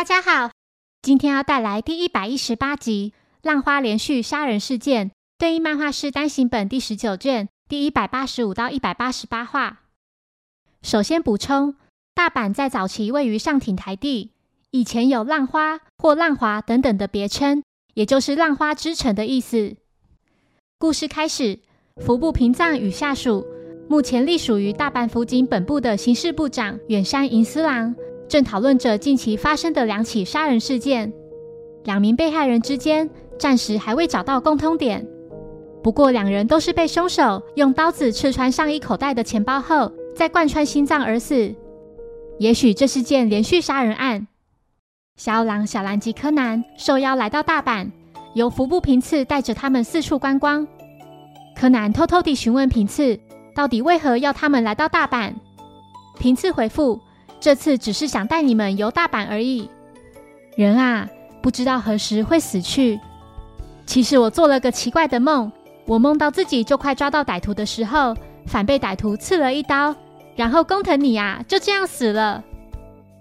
大家好，今天要带来第一百一十八集《浪花连续杀人事件》对应漫画师单行本第十九卷第一百八十五到一百八十八话。首先补充，大阪在早期位于上町台地，以前有浪花或浪华等等的别称，也就是浪花之城的意思。故事开始，服部平藏与下属，目前隶属于大阪府警本部的刑事部长远山银司郎。正讨论着近期发生的两起杀人事件，两名被害人之间暂时还未找到共通点。不过，两人都是被凶手用刀子刺穿上衣口袋的钱包后，再贯穿心脏而死。也许这是件连续杀人案。小狼、小兰及柯南受邀来到大阪，由服部平次带着他们四处观光。柯南偷偷地询问平次，到底为何要他们来到大阪？平次回复。这次只是想带你们游大阪而已。人啊，不知道何时会死去。其实我做了个奇怪的梦，我梦到自己就快抓到歹徒的时候，反被歹徒刺了一刀，然后工藤你啊就这样死了。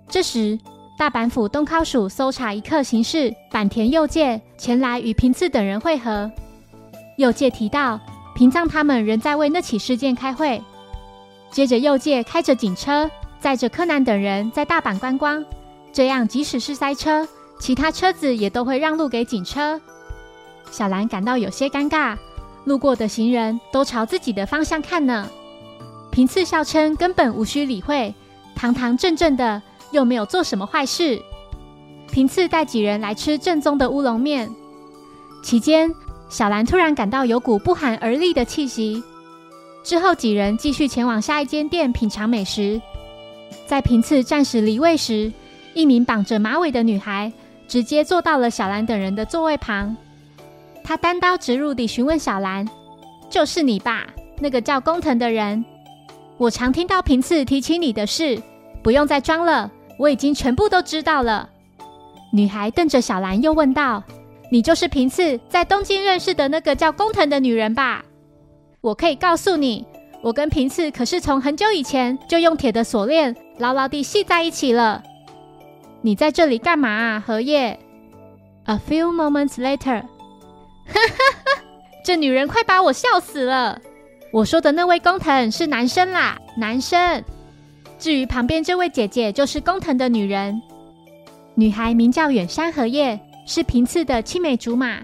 这时，大阪府东靠署搜查一课刑事坂田佑介前来与平次等人会合。佑介提到，平藏他们仍在为那起事件开会。接着，佑介开着警车。载着柯南等人在大阪观光，这样即使是塞车，其他车子也都会让路给警车。小兰感到有些尴尬，路过的行人都朝自己的方向看呢。平次笑称根本无需理会，堂堂正正的又没有做什么坏事。平次带几人来吃正宗的乌龙面，期间小兰突然感到有股不寒而栗的气息。之后几人继续前往下一间店品尝美食。在平次暂时离位时，一名绑着马尾的女孩直接坐到了小兰等人的座位旁。她单刀直入地询问小兰：“就是你吧？那个叫工藤的人？我常听到平次提起你的事，不用再装了，我已经全部都知道了。”女孩瞪着小兰，又问道：“你就是平次在东京认识的那个叫工藤的女人吧？我可以告诉你，我跟平次可是从很久以前就用铁的锁链。”牢牢地系在一起了。你在这里干嘛啊，荷叶？A few moments later，哈哈哈，这女人快把我笑死了。我说的那位工藤是男生啦，男生。至于旁边这位姐姐，就是工藤的女人。女孩名叫远山荷叶，是平次的青梅竹马。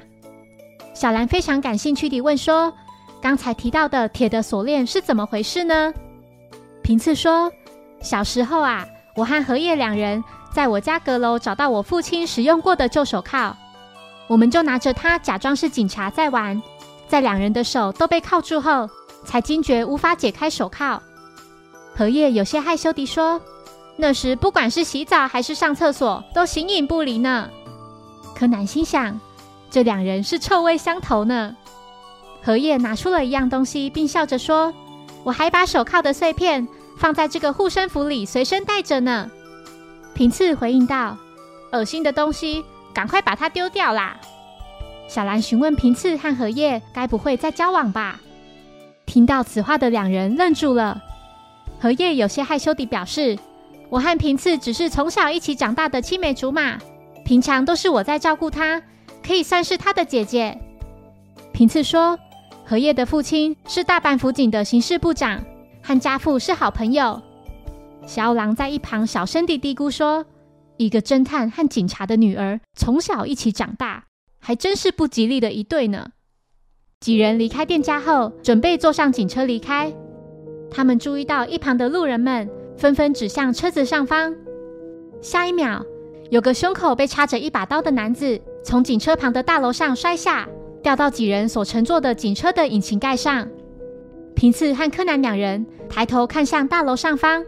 小兰非常感兴趣地问说：“刚才提到的铁的锁链是怎么回事呢？”平次说。小时候啊，我和荷叶两人在我家阁楼找到我父亲使用过的旧手铐，我们就拿着它假装是警察在玩，在两人的手都被铐住后，才惊觉无法解开手铐。荷叶有些害羞地说：“那时不管是洗澡还是上厕所，都形影不离呢。”柯南心想，这两人是臭味相投呢。荷叶拿出了一样东西，并笑着说：“我还把手铐的碎片。”放在这个护身符里，随身带着呢。平次回应道：“恶心的东西，赶快把它丢掉啦！”小兰询问平次和荷叶：“该不会在交往吧？”听到此话的两人愣住了。荷叶有些害羞地表示：“我和平次只是从小一起长大的青梅竹马，平常都是我在照顾他，可以算是他的姐姐。”平次说：“荷叶的父亲是大阪府警的刑事部长。”和家父是好朋友。小狼在一旁小声地嘀咕说：“一个侦探和警察的女儿从小一起长大，还真是不吉利的一对呢。”几人离开店家后，准备坐上警车离开。他们注意到一旁的路人们纷纷指向车子上方。下一秒，有个胸口被插着一把刀的男子从警车旁的大楼上摔下，掉到几人所乘坐的警车的引擎盖上。平次和柯南两人抬头看向大楼上方，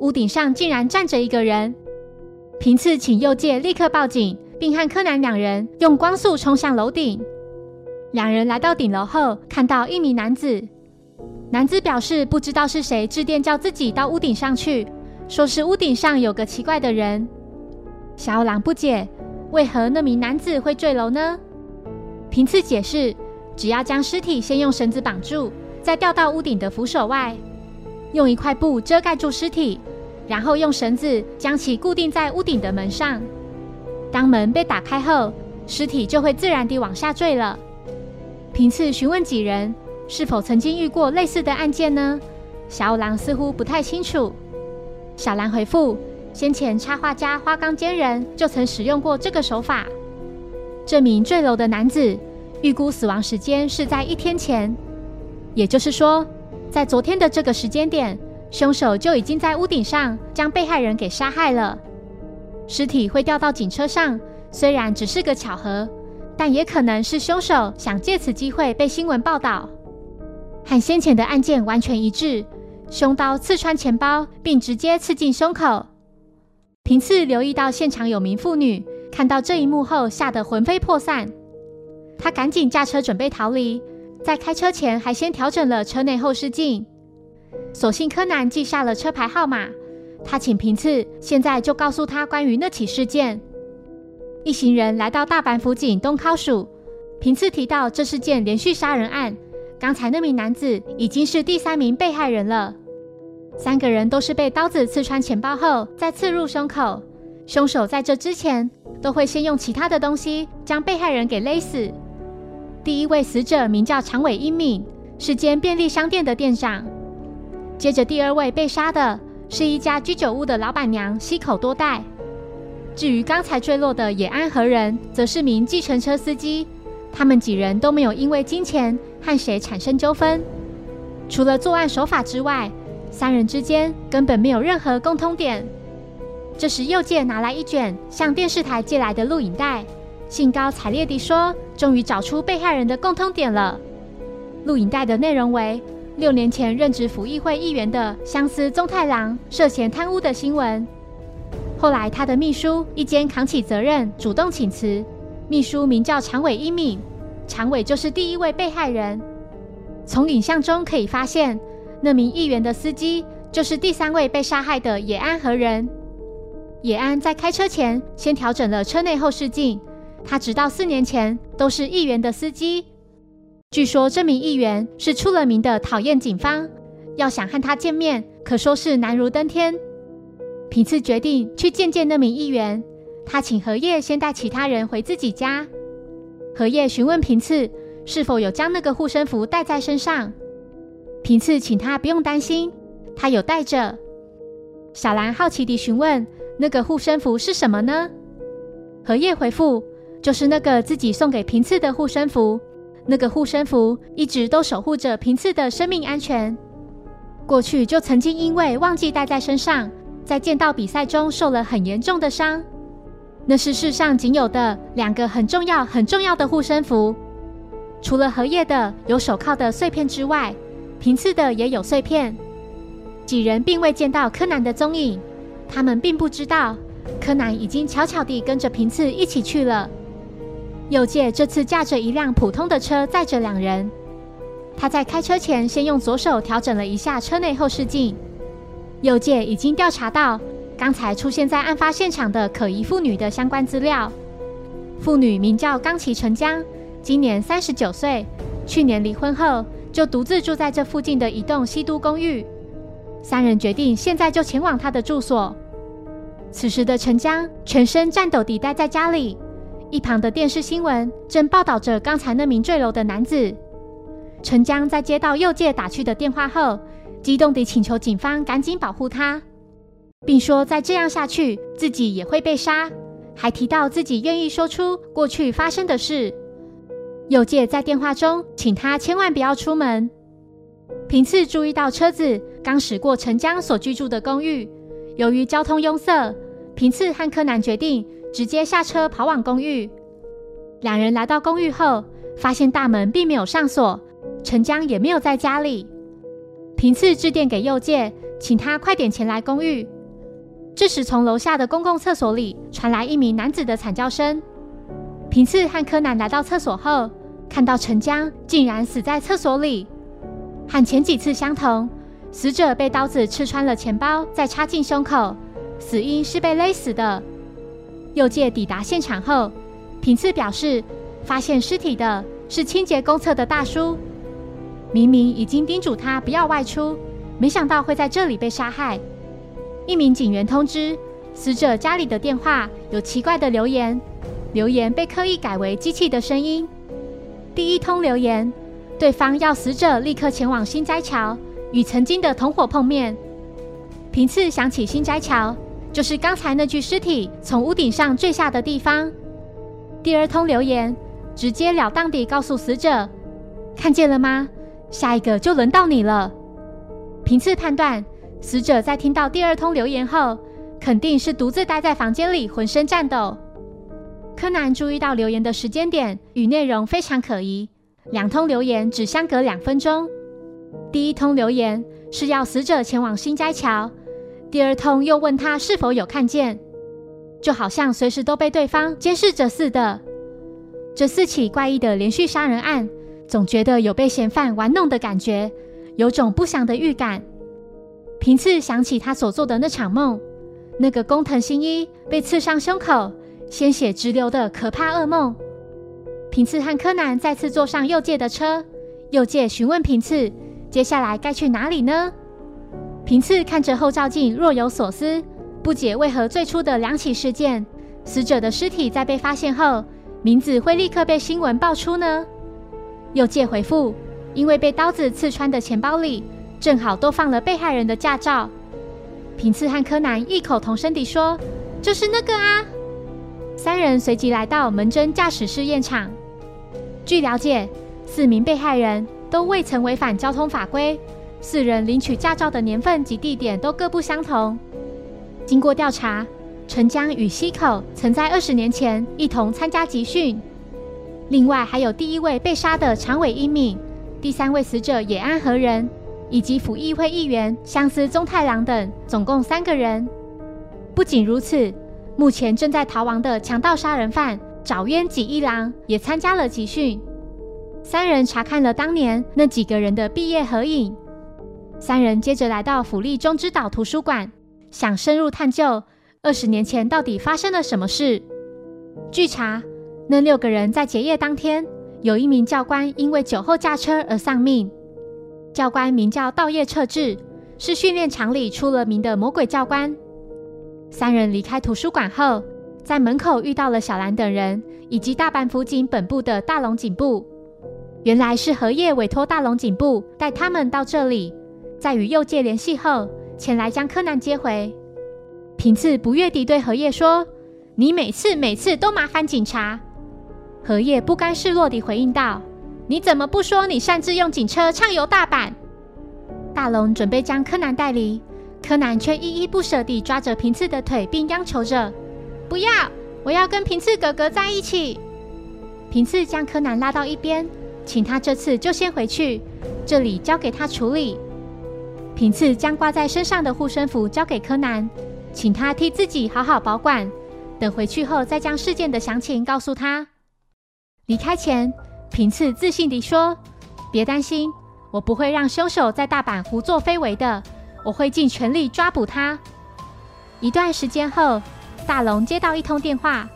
屋顶上竟然站着一个人。平次请右介立刻报警，并和柯南两人用光速冲向楼顶。两人来到顶楼后，看到一名男子。男子表示不知道是谁致电叫自己到屋顶上去，说是屋顶上有个奇怪的人。小狼不解，为何那名男子会坠楼呢？平次解释，只要将尸体先用绳子绑住。再吊到屋顶的扶手外，用一块布遮盖住尸体，然后用绳子将其固定在屋顶的门上。当门被打开后，尸体就会自然地往下坠了。平次询问几人是否曾经遇过类似的案件呢？小五郎似乎不太清楚。小兰回复：先前插画家花冈坚人就曾使用过这个手法。这名坠楼的男子预估死亡时间是在一天前，也就是说，在昨天的这个时间点，凶手就已经在屋顶上将被害人给杀害了。尸体会掉到警车上，虽然只是个巧合。但也可能是凶手想借此机会被新闻报道，和先前的案件完全一致。凶刀刺穿钱包，并直接刺进胸口。平次留意到现场有名妇女看到这一幕后，吓得魂飞魄散。他赶紧驾车准备逃离，在开车前还先调整了车内后视镜。所幸柯南记下了车牌号码，他请平次现在就告诉他关于那起事件。一行人来到大阪府警东考署，平次提到这是件连续杀人案。刚才那名男子已经是第三名被害人了。三个人都是被刀子刺穿钱包后再刺入胸口。凶手在这之前都会先用其他的东西将被害人给勒死。第一位死者名叫长尾英敏，是间便利商店的店长。接着第二位被杀的是一家居酒屋的老板娘西口多代。至于刚才坠落的野安和人，则是名计程车司机。他们几人都没有因为金钱和谁产生纠纷。除了作案手法之外，三人之间根本没有任何共通点。这时，右介拿来一卷向电视台借来的录影带，兴高采烈地说：“终于找出被害人的共通点了。”录影带的内容为六年前任职府议会议员的相思宗太郎涉嫌贪污的新闻。后来，他的秘书一间扛起责任，主动请辞。秘书名叫长尾一敏，长尾就是第一位被害人。从影像中可以发现，那名议员的司机就是第三位被杀害的野安和人。野安在开车前先调整了车内后视镜，他直到四年前都是议员的司机。据说这名议员是出了名的讨厌警方，要想和他见面，可说是难如登天。平次决定去见见那名议员，他请荷叶先带其他人回自己家。荷叶询问平次是否有将那个护身符带在身上，平次请他不用担心，他有带着。小兰好奇地询问：“那个护身符是什么呢？”荷叶回复：“就是那个自己送给平次的护身符，那个护身符一直都守护着平次的生命安全。过去就曾经因为忘记带在身上。”在剑道比赛中受了很严重的伤，那是世上仅有的两个很重要、很重要的护身符。除了荷叶的有手铐的碎片之外，平次的也有碎片。几人并未见到柯南的踪影，他们并不知道柯南已经悄悄地跟着平次一起去了。右介这次驾着一辆普通的车载着两人，他在开车前先用左手调整了一下车内后视镜。右界已经调查到刚才出现在案发现场的可疑妇女的相关资料。妇女名叫冈崎成江，今年三十九岁，去年离婚后就独自住在这附近的一栋西都公寓。三人决定现在就前往她的住所。此时的陈江全身颤抖地待在家里，一旁的电视新闻正报道着刚才那名坠楼的男子。陈江在接到右界打去的电话后。激动地请求警方赶紧保护他，并说再这样下去自己也会被杀，还提到自己愿意说出过去发生的事。右介在电话中请他千万不要出门。平次注意到车子刚驶过陈江所居住的公寓，由于交通拥塞，平次和柯南决定直接下车跑往公寓。两人来到公寓后，发现大门并没有上锁，陈江也没有在家里。平次致电给右介，请他快点前来公寓。这时，从楼下的公共厕所里传来一名男子的惨叫声。平次和柯南来到厕所后，看到陈江竟然死在厕所里，和前几次相同，死者被刀子刺穿了钱包，再插进胸口，死因是被勒死的。右介抵达现场后，平次表示，发现尸体的是清洁公厕的大叔。明明已经叮嘱他不要外出，没想到会在这里被杀害。一名警员通知死者家里的电话有奇怪的留言，留言被刻意改为机器的声音。第一通留言，对方要死者立刻前往新斋桥与曾经的同伙碰面。平次想起新斋桥，就是刚才那具尸体从屋顶上坠下的地方。第二通留言，直截了当地告诉死者：“看见了吗？下一个就轮到你了。”平次判断，死者在听到第二通留言后。肯定是独自待在房间里，浑身颤抖。柯南注意到留言的时间点与内容非常可疑，两通留言只相隔两分钟。第一通留言是要死者前往新斋桥，第二通又问他是否有看见，就好像随时都被对方监视着似的。这四起怪异的连续杀人案，总觉得有被嫌犯玩弄的感觉，有种不祥的预感。平次想起他所做的那场梦。那个工藤新一被刺伤胸口，鲜血直流的可怕噩梦。平次和柯南再次坐上右介的车，右介询问平次：“接下来该去哪里呢？”平次看着后照镜，若有所思，不解为何最初的两起事件，死者的尸体在被发现后，名字会立刻被新闻爆出呢？又借回复：“因为被刀子刺穿的钱包里，正好都放了被害人的驾照。”平次和柯南异口同声地说：“就是那个啊！”三人随即来到门侦驾驶试验场。据了解，四名被害人都未曾违反交通法规，四人领取驾照的年份及地点都各不相同。经过调查，陈江与西口曾在二十年前一同参加集训。另外，还有第一位被杀的长尾英敏，第三位死者野安和人。以及府议会议员相思宗太郎等，总共三个人。不仅如此，目前正在逃亡的强盗杀人犯沼渊己一郎也参加了集训。三人查看了当年那几个人的毕业合影。三人接着来到府立中之岛图书馆，想深入探究二十年前到底发生了什么事。据查，那六个人在结业当天，有一名教官因为酒后驾车而丧命。教官名叫道叶彻志，是训练场里出了名的魔鬼教官。三人离开图书馆后，在门口遇到了小兰等人以及大阪府警本部的大龙警部。原来是荷叶委托大龙警部带他们到这里，在与右界联系后，前来将柯南接回。平次不悦地对荷叶说：“你每次每次都麻烦警察。”荷叶不甘示弱地回应道。你怎么不说你擅自用警车畅游大阪？大龙准备将柯南带离，柯南却依依不舍地抓着平次的腿，并央求着：“不要，我要跟平次哥哥在一起。”平次将柯南拉到一边，请他这次就先回去，这里交给他处理。平次将挂在身上的护身符交给柯南，请他替自己好好保管，等回去后再将事件的详情告诉他。离开前。平次自信地说：“别担心，我不会让凶手在大阪胡作非为的，我会尽全力抓捕他。”一段时间后，大龙接到一通电话，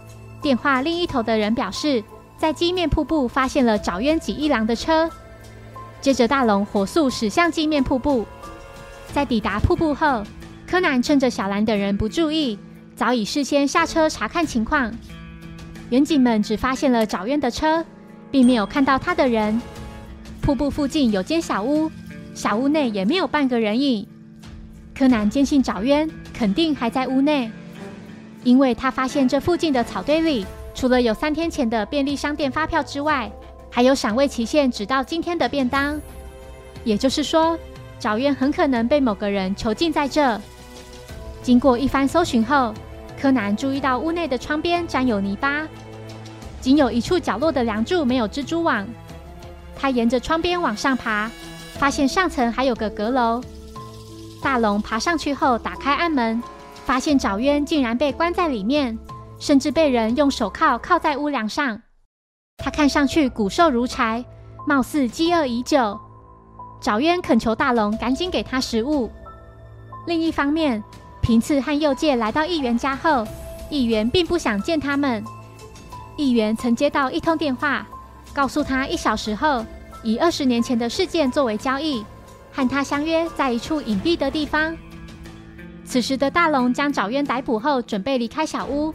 电话另一头的人表示，在鸡面瀑布发现了沼渊己一郎的车。接着，大龙火速驶向鸡面瀑布。在抵达瀑布后，柯南趁着小兰等人不注意，早已事先下车查看情况。远警们只发现了沼渊的车。并没有看到他的人。瀑布附近有间小屋，小屋内也没有半个人影。柯南坚信沼渊肯定还在屋内，因为他发现这附近的草堆里，除了有三天前的便利商店发票之外，还有赏味期限只到今天的便当。也就是说，沼渊很可能被某个人囚禁在这。经过一番搜寻后，柯南注意到屋内的窗边沾有泥巴。仅有一处角落的梁柱没有蜘蛛网，他沿着窗边往上爬，发现上层还有个阁楼。大龙爬上去后，打开暗门，发现沼渊竟然被关在里面，甚至被人用手铐铐在屋梁上。他看上去骨瘦如柴，貌似饥饿已久。找渊恳求大龙赶紧给他食物。另一方面，平次和右介来到议员家后，议员并不想见他们。议员曾接到一通电话，告诉他一小时后以二十年前的事件作为交易，和他相约在一处隐蔽的地方。此时的大龙将找渊逮捕后，准备离开小屋。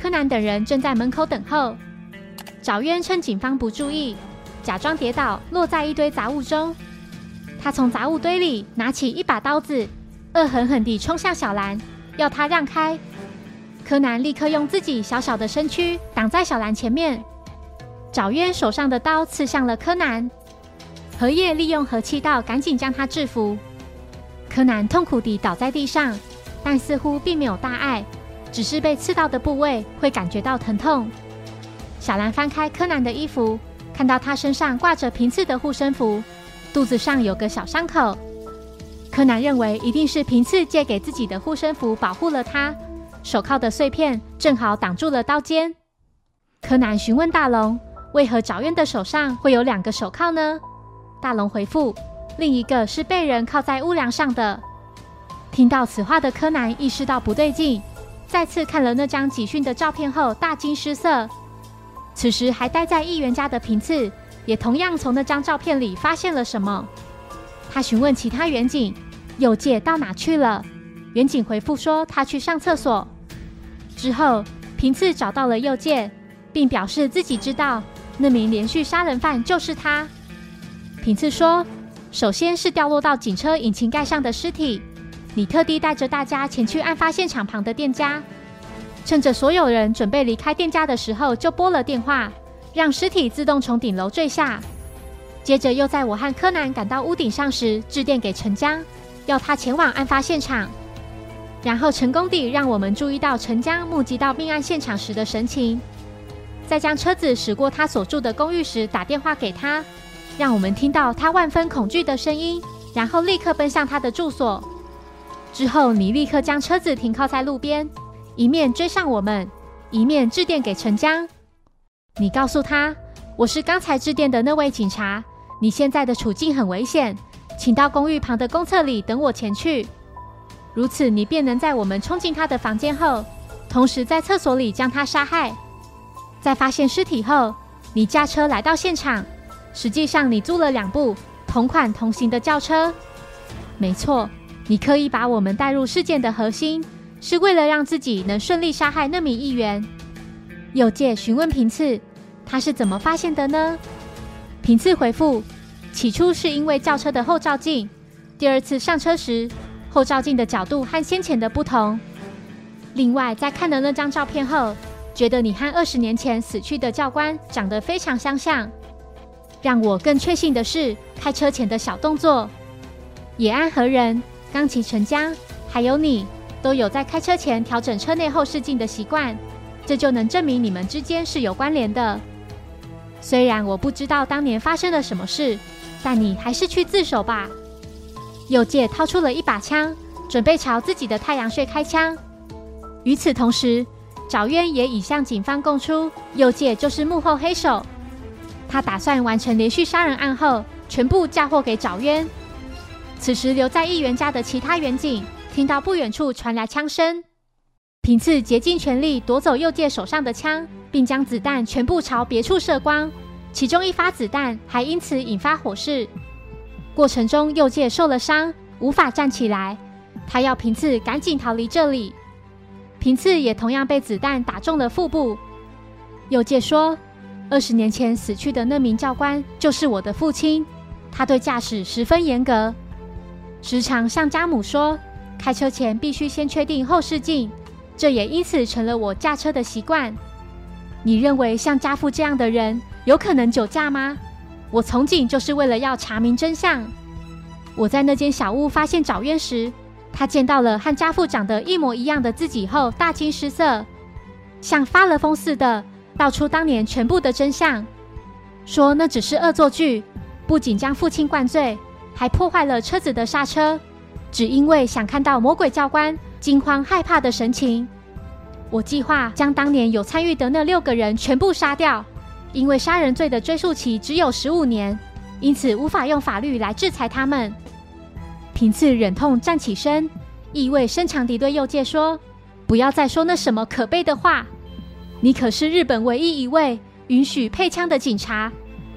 柯南等人正在门口等候。找渊趁警方不注意，假装跌倒，落在一堆杂物中。他从杂物堆里拿起一把刀子，恶狠狠地冲向小兰，要他让开。柯南立刻用自己小小的身躯挡在小兰前面。找渊手上的刀刺向了柯南，荷叶利用和气道赶紧将他制服。柯南痛苦地倒在地上。但似乎并没有大碍，只是被刺到的部位会感觉到疼痛。小兰翻开柯南的衣服，看到他身上挂着平次的护身符，肚子上有个小伤口。柯南认为一定是平次借给自己的护身符保护了他。手铐的碎片正好挡住了刀尖。柯南询问大龙，为何找渊的手上会有两个手铐呢？大龙回复，另一个是被人铐在屋梁上的。听到此话的柯南意识到不对劲，再次看了那张集训的照片后大惊失色。此时还待在议员家的平次也同样从那张照片里发现了什么。他询问其他远景，右介到哪去了？远景回复说他去上厕所。之后平次找到了右介，并表示自己知道那名连续杀人犯就是他。平次说，首先是掉落到警车引擎盖上的尸体。你特地带着大家前去案发现场旁的店家，趁着所有人准备离开店家的时候，就拨了电话，让尸体自动从顶楼坠下。接着又在我和柯南赶到屋顶上时，致电给陈江，要他前往案发现场，然后成功地让我们注意到陈江目击到命案现场时的神情。在将车子驶过他所住的公寓时，打电话给他，让我们听到他万分恐惧的声音，然后立刻奔向他的住所。之后，你立刻将车子停靠在路边，一面追上我们，一面致电给陈江。你告诉他，我是刚才致电的那位警察，你现在的处境很危险，请到公寓旁的公厕里等我前去。如此，你便能在我们冲进他的房间后，同时在厕所里将他杀害。在发现尸体后，你驾车来到现场。实际上，你租了两部同款同型的轿车。没错。你刻意把我们带入事件的核心，是为了让自己能顺利杀害那名议员。右界询问平次，他是怎么发现的呢？平次回复：起初是因为轿车的后照镜，第二次上车时，后照镜的角度和先前的不同。另外，在看了那张照片后，觉得你和二十年前死去的教官长得非常相像。让我更确信的是，开车前的小动作。野安何人？冈崎成江，还有你，都有在开车前调整车内后视镜的习惯，这就能证明你们之间是有关联的。虽然我不知道当年发生了什么事，但你还是去自首吧。右介掏出了一把枪，准备朝自己的太阳穴开枪。与此同时，找渊也已向警方供出，右介就是幕后黑手。他打算完成连续杀人案后，全部嫁祸给找渊。此时，留在议员家的其他员警听到不远处传来枪声，平次竭尽全力夺走右介手上的枪，并将子弹全部朝别处射光，其中一发子弹还因此引发火势。过程中，右介受了伤，无法站起来，他要平次赶紧逃离这里。平次也同样被子弹打中了腹部。右介说：“二十年前死去的那名教官就是我的父亲，他对驾驶十分严格。”时常向家母说，开车前必须先确定后视镜，这也因此成了我驾车的习惯。你认为像家父这样的人有可能酒驾吗？我从警就是为了要查明真相。我在那间小屋发现找渊时，他见到了和家父长得一模一样的自己后，大惊失色，像发了疯似的道出当年全部的真相，说那只是恶作剧，不仅将父亲灌醉。还破坏了车子的刹车，只因为想看到魔鬼教官惊慌害怕的神情。我计划将当年有参与的那六个人全部杀掉，因为杀人罪的追诉期只有十五年，因此无法用法律来制裁他们。平次忍痛站起身，意味深长地对右介说：“不要再说那什么可悲的话。你可是日本唯一一位允许配枪的警察，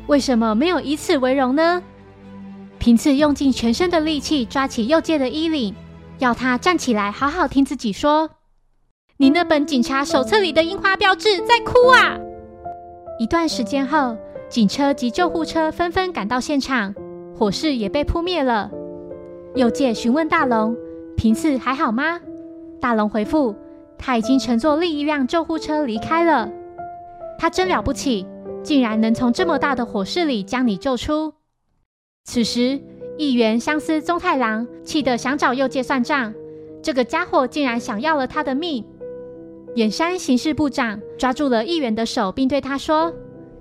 为什么没有以此为荣呢？”平次用尽全身的力气抓起右介的衣领，要他站起来，好好听自己说。你那本警察手册里的樱花标志在哭啊！一段时间后，警车及救护车纷纷赶到现场，火势也被扑灭了。右界询问大龙：“平次还好吗？”大龙回复：“他已经乘坐另一辆救护车离开了。”他真了不起，竟然能从这么大的火势里将你救出。此时，议员相思宗太郎气得想找右介算账，这个家伙竟然想要了他的命。远山刑事部长抓住了议员的手，并对他说：“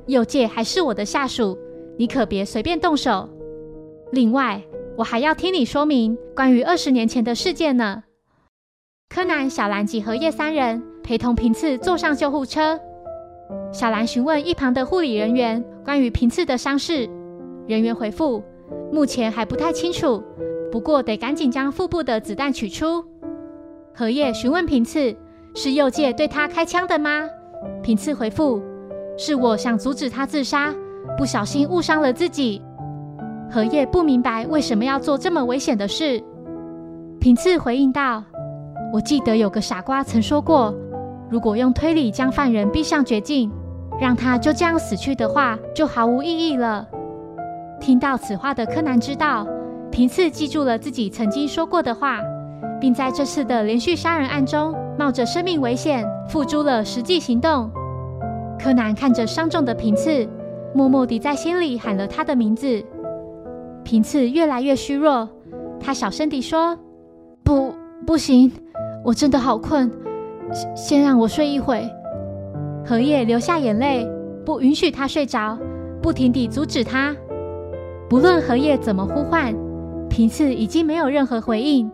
右介还是我的下属，你可别随便动手。另外，我还要听你说明关于二十年前的事件呢。”柯南、小兰及荷叶三人陪同平次坐上救护车。小兰询问一旁的护理人员关于平次的伤势，人员回复：“目前还不太清楚，不过得赶紧将腹部的子弹取出。”荷叶询问平次。是右界对他开枪的吗？平次回复：“是我想阻止他自杀，不小心误伤了自己。”荷叶不明白为什么要做这么危险的事。平次回应道：“我记得有个傻瓜曾说过，如果用推理将犯人逼上绝境，让他就这样死去的话，就毫无意义了。”听到此话的柯南知道，平次记住了自己曾经说过的话，并在这次的连续杀人案中。冒着生命危险付诸了实际行动。柯南看着伤重的平次，默默地在心里喊了他的名字。平次越来越虚弱，他小声地说：“不，不行，我真的好困，先让我睡一会。”荷叶流下眼泪，不允许他睡着，不停地阻止他。不论荷叶怎么呼唤，平次已经没有任何回应。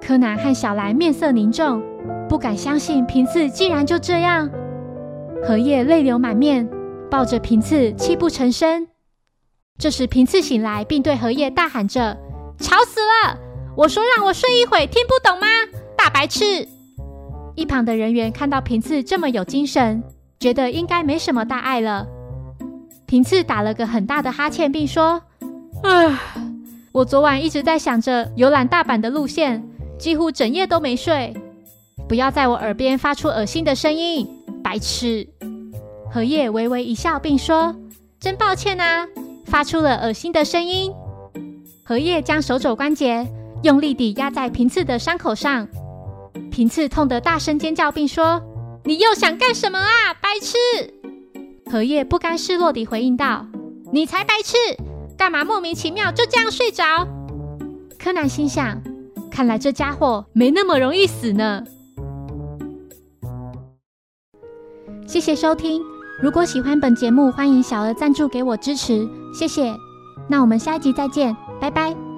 柯南和小兰面色凝重。不敢相信平次竟然就这样，荷叶泪流满面，抱着平次泣不成声。这时平次醒来，并对荷叶大喊着：“吵死了！我说让我睡一会，听不懂吗？大白痴！”一旁的人员看到平次这么有精神，觉得应该没什么大碍了。平次打了个很大的哈欠，并说：“唉，我昨晚一直在想着游览大阪的路线，几乎整夜都没睡。”不要在我耳边发出恶心的声音，白痴！荷叶微微一笑，并说：“真抱歉啊，发出了恶心的声音。”荷叶将手肘关节用力地压在平次的伤口上，平次痛得大声尖叫，并说：“你又想干什么啊，白痴！”荷叶不甘示弱地回应道：“你才白痴，干嘛莫名其妙就这样睡着？”柯南心想：“看来这家伙没那么容易死呢。”谢谢收听，如果喜欢本节目，欢迎小额赞助给我支持，谢谢。那我们下一集再见，拜拜。